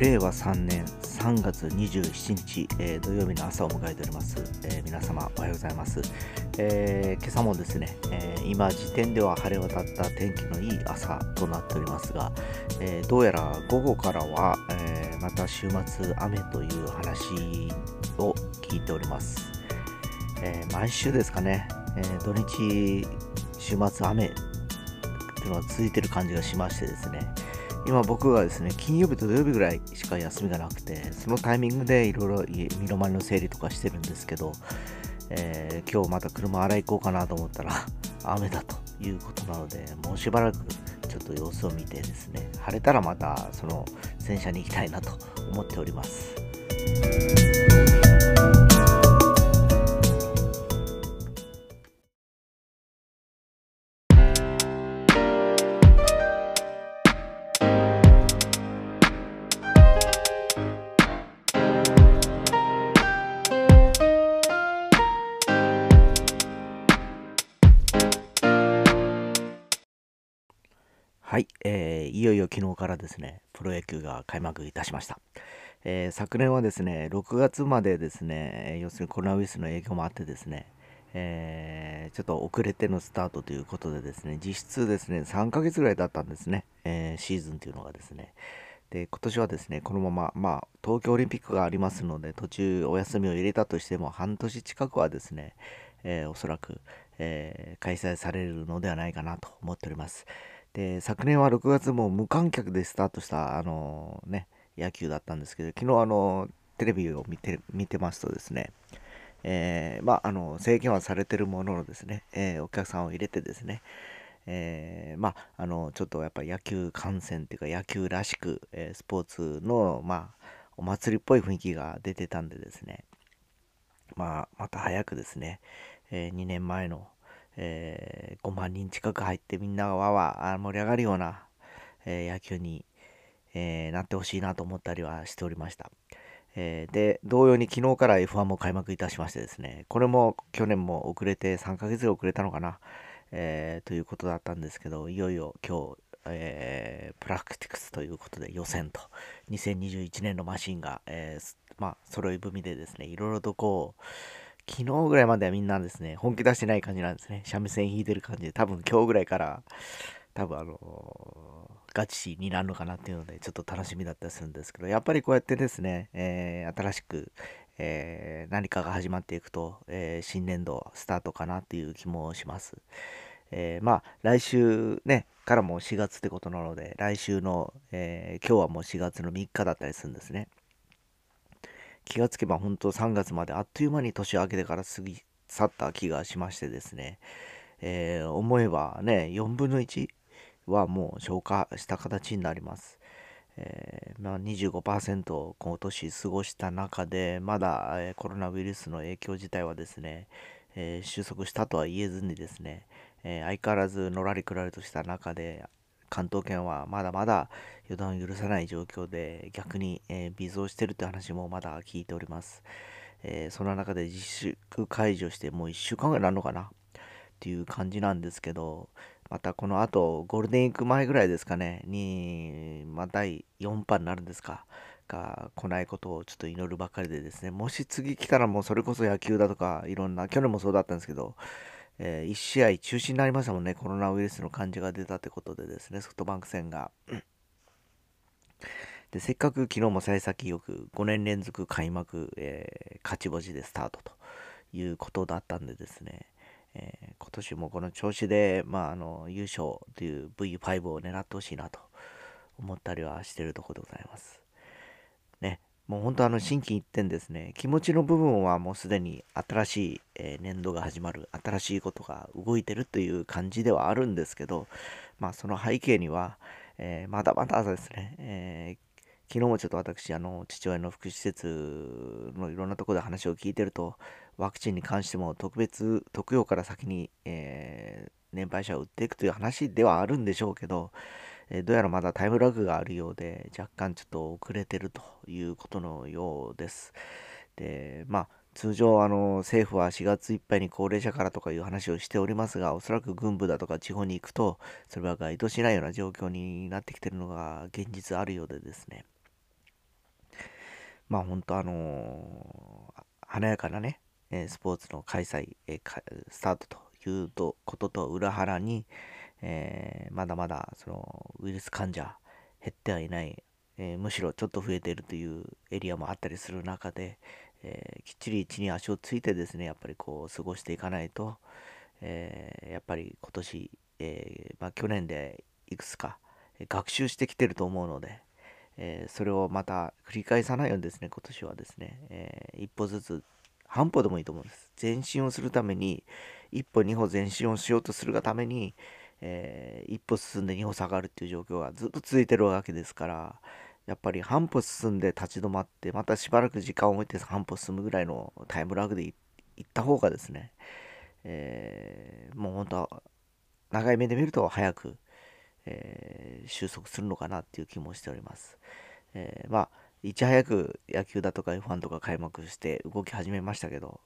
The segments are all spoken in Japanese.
令和3年3月27日、えー、土曜日の朝を迎えております、えー、皆様おはようございます、えー、今朝もですね、え今時点では晴れ渡った天気のいい朝となっておりますが、えどうやら午後からは、えまた週末雨という話を聞いております、え毎週ですかね、え土日週末雨っていうのが続いてる感じがしましてですね今僕はですね、金曜日と土曜日ぐらいしか休みがなくて、そのタイミングでいろいろ身の回りの整理とかしてるんですけど、えー、今日また車洗い行こうかなと思ったら 雨だということなので、もうしばらくちょっと様子を見てですね、晴れたらまたその洗車に行きたいなと思っております。はい、えー、いよいよ昨日からですね、プロ野球が開幕いたしました。えー、昨年はですね、6月までですね、要するにコロナウイルスの影響もあってですね、えー、ちょっと遅れてのスタートということでですね、実質ですね、3ヶ月ぐらいだったんですね、え、シーズンというのがですね。で、今年はですね、このまま、まあ、東京オリンピックがありますので、途中お休みを入れたとしても、半年近くはですね、え、おそらく、え開催されるのではないかなと思っております。で、昨年は6月も無観客でスタートした、あのね、野球だったんですけど、昨日あの、テレビを見て、見てますとですね、えー、まあ、あの、制限はされてるもののですね、えー、お客さんを入れてですね、えー、まあ、あの、ちょっとやっぱ野球観戦っていうか野球らしく、えスポーツの、まあ、お祭りっぽい雰囲気が出てたんでですね、まあ、また早くですね、え2年前の、えー、5万人近く入ってみんながわわ盛り上がるような、えー、野球に、えー、なってほしいなと思ったりはしておりました。えで、同様に昨日から F1 も開幕いたしましてですね、これも去年も遅れて3ヶ月遅れたのかな、えということだったんですけど、いよいよ今日、えープラクティクスということで予選と2021年のマシンが、えまあ、揃い踏みでですね、いろいろとこう、昨日ぐらいまではみんなですね、本気出してない感じなんですね。三味線弾いてる感じで、多分今日ぐらいから、多分あのー、ガチになるのかなっていうので、ちょっと楽しみだったりするんですけど、やっぱりこうやってですね、えー、新しく、えー、何かが始まっていくと、え新年度スタートかなっていう気もします。えまあ、来週ね、からも4月ってことなので、来週の、え今日はもう4月の3日だったりするんですね。気がつけば本当3月まであっという間に年明けてから過ぎ去った気がしましてですね、えー、思えばね、4分の1はもう消化した形になります。えー、まあ、25%今年過ごした中で、まだ、え、コロナウイルスの影響自体はですね、えー、収束したとは言えずにですね、え相変わらずのらりくらりとした中で関東圏はまだまだ予断を許さない状況で逆に、えー、微増してるって話もまだ聞いております。えー、その中で自粛解除してもう1週間ぐらいなのかな？っていう感じなんですけど、またこの後ゴールデンウィーク前ぐらいですかね、に、まあ、第4波になるんですか、が来ないことをちょっと祈るばかりでですね、もし次来たらもうそれこそ野球だとかいろんな、去年もそうだったんですけど、えー、1試合中止になりましたもんね、コロナウイルスの感じが出たってことでですね、ソフトバンク戦が。で、せっかく昨日も幸先よく5年連続開幕、えー、勝ち星でスタートということだったんでですね、えー、今年もこの調子で、まあ、あの優勝という V5 を狙ってほしいなと思ったりはしてるところでございます。ね、もう本当あの心機一転ですね、気持ちの部分はもうすでに新しい、え年度が始まる、新しいことが動いてるという感じではあるんですけど、まあその背景には、えー、まだまだですね、えー、昨日もちょっと私、あの、父親の福祉施設のいろんなところで話を聞いてると、ワクチンに関しても特別、特養から先に、えー、年配者を打っていくという話ではあるんでしょうけど、えどうやらまだタイムラグがあるようで、若干ちょっと遅れてるということのようです。で、まあ、通常あの政府は4月いっぱいに高齢者からとかいう話をしておりますが、おそらく軍部だとか地方に行くと、それは該当しないような状況になってきてるのが現実あるようでですね。まあ本当あの、華やかなね、えスポーツの開催、えスタートということと裏腹に、えー、まだまだそのウイルス患者減ってはいない、えー、むしろちょっと増えているというエリアもあったりする中で、えー、きっちり地に足をついてですねやっぱりこう過ごしていかないと、えやっぱり今年、えまあ、去年でいくつか学習してきてると思うので、えそれをまた繰り返さないようにですね今年はですね、え一歩ずつ半歩でもいいと思うんです。前進をするために一歩二歩前進をしようとするがためにえー、一歩進んで二歩下がるっていう状況がずっと続いてるわけですからやっぱり半歩進んで立ち止まってまたしばらく時間を置いて半歩進むぐらいのタイムラグでいった方がですね、えー、もう本当は長い目で見ると早く、えー、収束するのかなっていう気もしております。え、まあいち早く野球だとか F1 とか開幕して動き始めましたけど、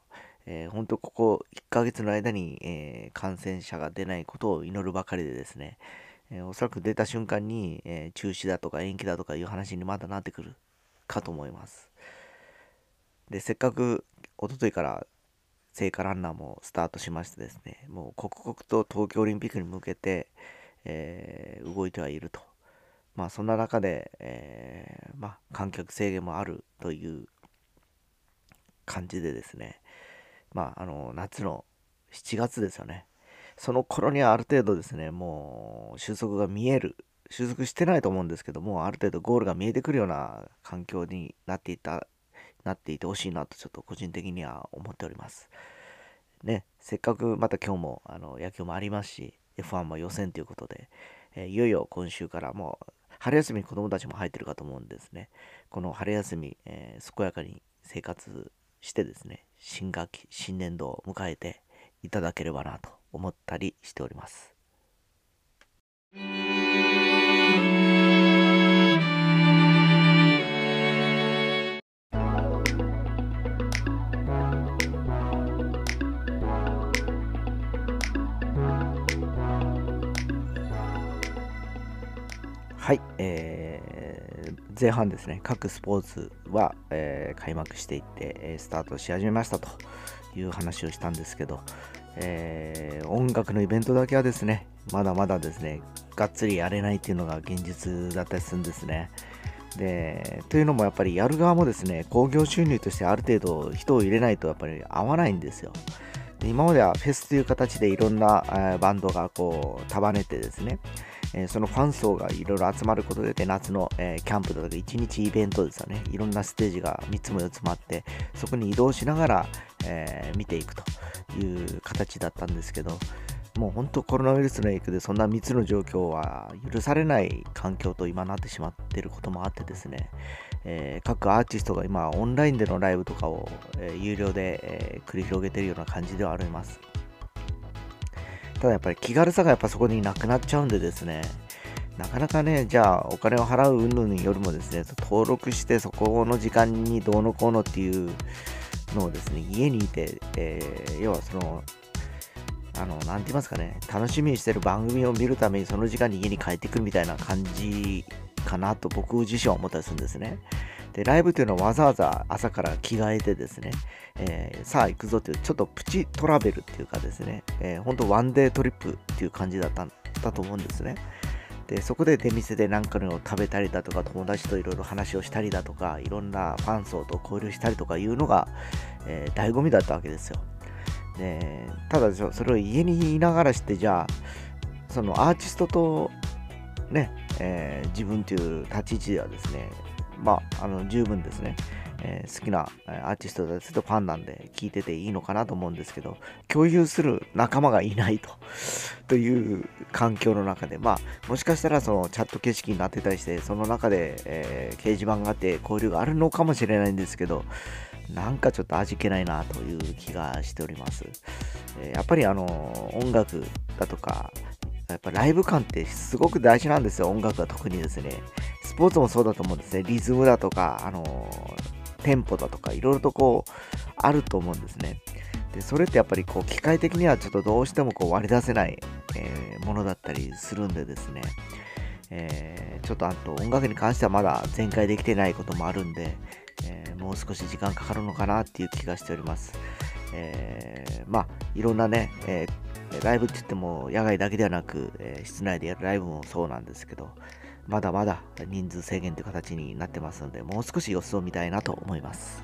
えー、本当ここ1ヶ月の間に、えー、感染者が出ないことを祈るばかりでですね、えー、おそらく出た瞬間に、え中止だとか延期だとかいう話にまだなってくるかと思います。で、せっかく一昨日から聖火ランナーもスタートしましてですね、もう刻々と東京オリンピックに向けて、え動いてはいると。まあそんな中で、えまあ、観客制限もあるという感じでですね、まあ、あの、夏の7月ですよね。その頃にはある程度ですね、もう収束が見える、収束してないと思うんですけども、ある程度ゴールが見えてくるような環境になっていた、なっていてほしいなと、ちょっと個人的には思っております。ね、せっかくまた今日もあの野球もありますし、F1 も予選ということで、えー、いよいよ今週からもう春休みに子供たちも入ってるかと思うんですね。この春休み、えー、健やかに生活してですね、新学期、新年度を迎えていただければなと思ったりしております。前半ですね、各スポーツは、えー、開幕していって、えスタートし始めましたという話をしたんですけど、えー、音楽のイベントだけはですね、まだまだですね、がっつりやれないっていうのが現実だったりするんですね。で、というのもやっぱりやる側もですね、興行収入としてある程度人を入れないとやっぱり合わないんですよ。今まではフェスという形でいろんな、バンドがこう束ねてですね、え、そのファン層がいろいろ集まることで、夏の、え、キャンプだとか1日イベントですよね。いろんなステージが3つも4つもあって、そこに移動しながら、え、見ていくという形だったんですけど、もう本当コロナウイルスの影響でそんな密の状況は許されない環境と今なってしまっていることもあってですね、えー、各アーティストが今オンラインでのライブとかを、えー、有料で、えー、繰り広げているような感じではあります。ただやっぱり気軽さがやっぱそこになくなっちゃうんでですね、なかなかね、じゃあお金を払う云々よりもですね、登録してそこの時間にどうのこうのっていうのをですね、家にいて、えー、要はその、あの、なんて言いますかね、楽しみにしてる番組を見るためにその時間に家に帰ってくるみたいな感じかなと僕自身は思ったりするんですね。で、ライブというのはわざわざ朝から着替えてですね、えー、さあ行くぞという、ちょっとプチトラベルっていうかですね、えー、本当ワンデートリップっていう感じだっただと思うんですね。で、そこで出店で何かのを食べたりだとか、友達といろいろ話をしたりだとか、いろんなファン層と交流したりとかいうのが、えー、醍醐味だったわけですよ。で、ただ、それを家にいながらして、じゃあ、そのアーティストとね、えー、自分という立ち位置ではですね、まあ、あの十分ですね、えー、好きなアーティストだとファンなんで聞いてていいのかなと思うんですけど、共有する仲間がいないと という環境の中で、まあ、もしかしたらそのチャット形式になってたりして、その中で、えー、掲示板があって交流があるのかもしれないんですけど、なんかちょっと味気ないなという気がしております。え、やっぱりあの音楽だとか、やっぱライブ感ってすごく大事なんですよ、音楽は特にですね。スポーツもそうだと思うんですね。リズムだとか、あの、テンポだとか、いろいろとこう、あると思うんですね。で、それってやっぱりこう、機械的にはちょっとどうしてもこう割り出せない、えー、ものだったりするんでですね。えー、ちょっとあと音楽に関してはまだ全開できてないこともあるんで、もう少し時間かかるのかなっていう気がしております。えー、まあ、いろんなね、えー、ライブって言っても野外だけではなく、えー、室内でやるライブもそうなんですけど、まだまだ人数制限という形になってますので、もう少し様子を見たいなと思います。